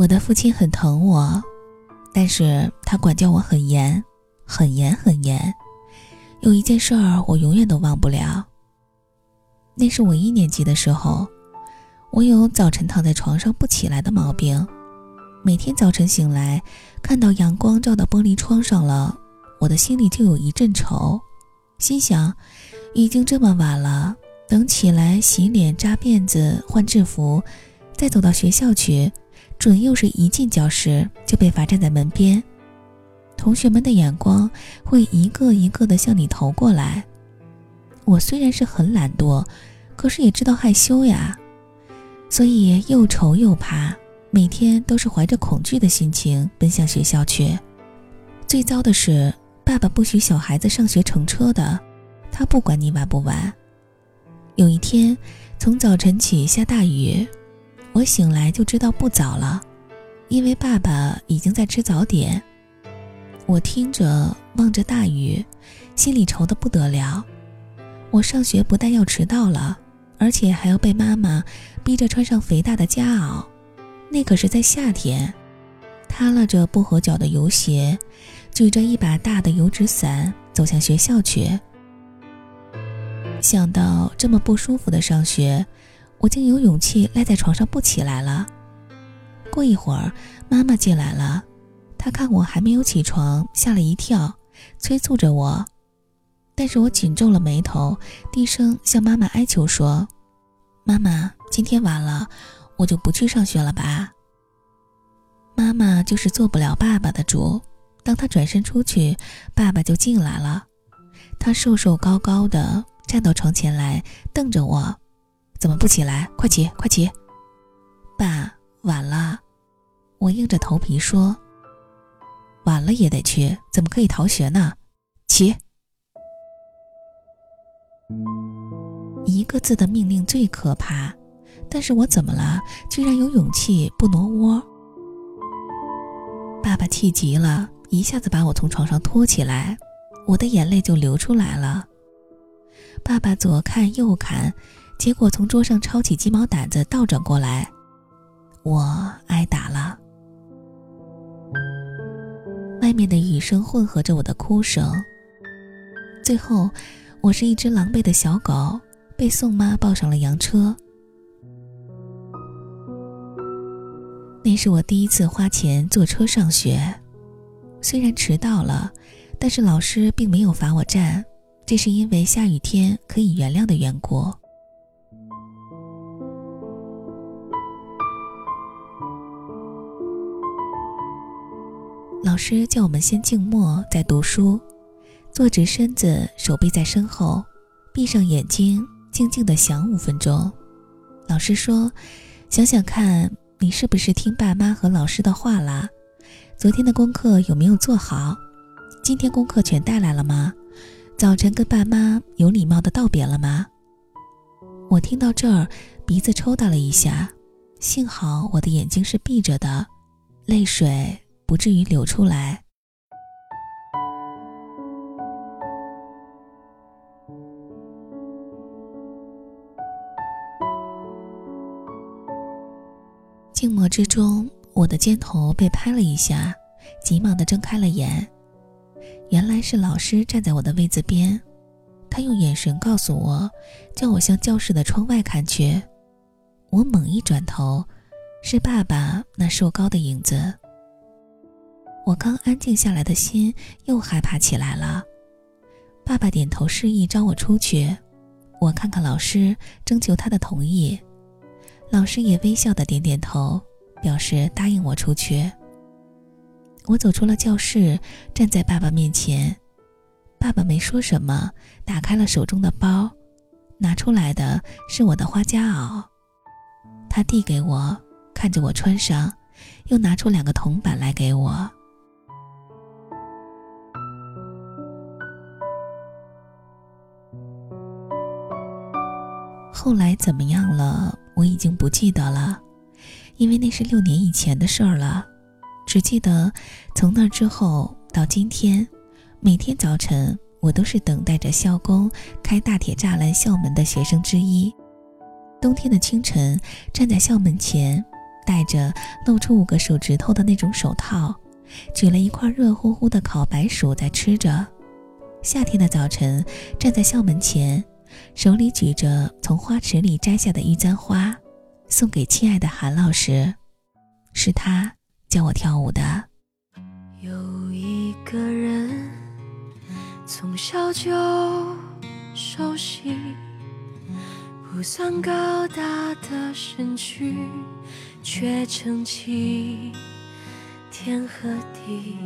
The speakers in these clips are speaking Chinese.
我的父亲很疼我，但是他管教我很严，很严很严。有一件事儿我永远都忘不了。那是我一年级的时候，我有早晨躺在床上不起来的毛病。每天早晨醒来，看到阳光照到玻璃窗上了，我的心里就有一阵愁，心想，已经这么晚了，等起来洗脸、扎辫子、换制服，再走到学校去，准又是一进教室就被罚站在门边，同学们的眼光会一个一个的向你投过来。我虽然是很懒惰，可是也知道害羞呀，所以又愁又怕。每天都是怀着恐惧的心情奔向学校去。最糟的是，爸爸不许小孩子上学乘车的，他不管你晚不晚。有一天，从早晨起下大雨，我醒来就知道不早了，因为爸爸已经在吃早点。我听着望着大雨，心里愁得不得了。我上学不但要迟到了，而且还要被妈妈逼着穿上肥大的夹袄。那可是在夏天，耷拉着不合脚的油鞋，举着一把大的油纸伞走向学校去。想到这么不舒服的上学，我竟有勇气赖在床上不起来了。过一会儿，妈妈进来了，她看我还没有起床，吓了一跳，催促着我，但是我紧皱了眉头，低声向妈妈哀求说：“妈妈，今天晚了。”我就不去上学了吧。妈妈就是做不了爸爸的主。当她转身出去，爸爸就进来了。他瘦瘦高高的，站到床前来，瞪着我：“怎么不起来？快起，快起！”爸，晚了。我硬着头皮说：“晚了也得去，怎么可以逃学呢？”起。一个字的命令最可怕。但是我怎么了？居然有勇气不挪窝。爸爸气急了，一下子把我从床上拖起来，我的眼泪就流出来了。爸爸左看右看，结果从桌上抄起鸡毛掸子倒转过来，我挨打了。外面的雨声混合着我的哭声，最后，我是一只狼狈的小狗，被宋妈抱上了洋车。那是我第一次花钱坐车上学，虽然迟到了，但是老师并没有罚我站，这是因为下雨天可以原谅的缘故。老师叫我们先静默再读书，坐直身子，手背在身后，闭上眼睛，静静的想五分钟。老师说：“想想看。”你是不是听爸妈和老师的话了？昨天的功课有没有做好？今天功课全带来了吗？早晨跟爸妈有礼貌的道别了吗？我听到这儿，鼻子抽打了一下，幸好我的眼睛是闭着的，泪水不至于流出来。静默之中，我的肩头被拍了一下，急忙的睁开了眼。原来是老师站在我的位子边，他用眼神告诉我，叫我向教室的窗外看去。我猛一转头，是爸爸那瘦高的影子。我刚安静下来的心又害怕起来了。爸爸点头示意，招我出去。我看看老师，征求他的同意。老师也微笑的点点头，表示答应我出去。我走出了教室，站在爸爸面前。爸爸没说什么，打开了手中的包，拿出来的是我的花夹袄。他递给我，看着我穿上，又拿出两个铜板来给我。后来怎么样了？我已经不记得了，因为那是六年以前的事儿了。只记得从那之后到今天，每天早晨我都是等待着校工开大铁栅栏校门的学生之一。冬天的清晨，站在校门前，戴着露出五个手指头的那种手套，举了一块热乎乎的烤白薯在吃着。夏天的早晨，站在校门前，手里举着从花池里摘下的一簪花，送给亲爱的韩老师。是他教我跳舞的。有一个人从小就熟悉，不算高大的身躯，却撑起天和地。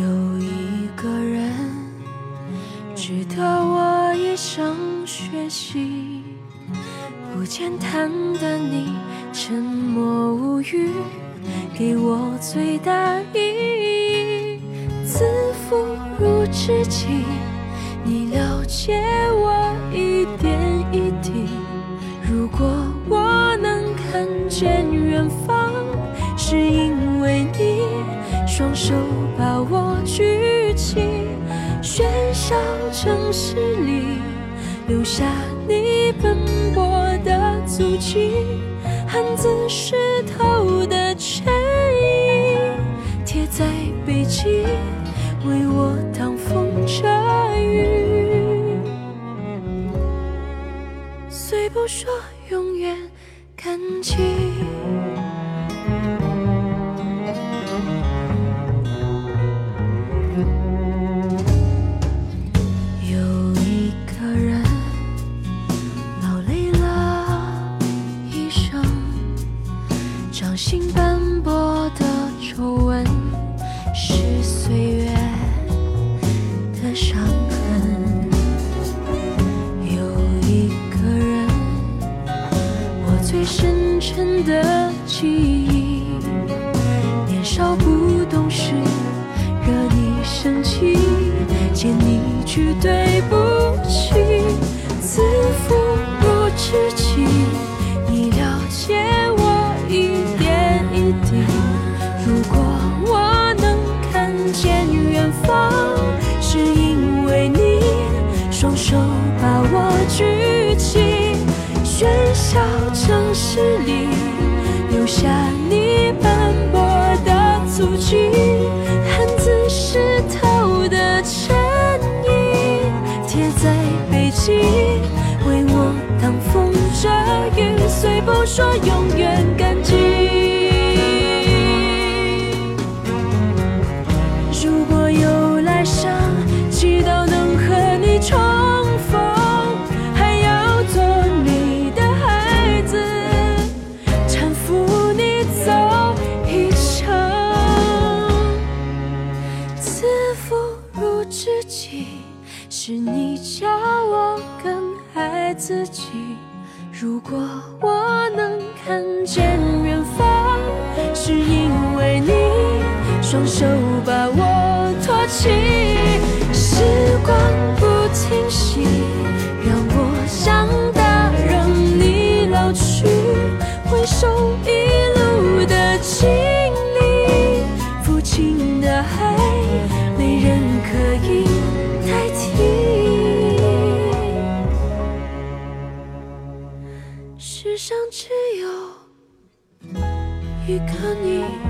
有一个人值得我一生学习，不简单的你。沉默无语，给我最大意义。自负如知己，你了解我一点一滴。如果我能看见远方，是因为你双手把我举。城市里，留下你奔波的足迹。汉字湿透的衬衣，贴在背脊，为我挡风遮雨。虽不说永远感激。也在北京，为我挡风遮雨。虽不说永远感激，我能看见远方，是因为你双手把我托起。时光不停息，让我长大，让你老去。回首一一个你。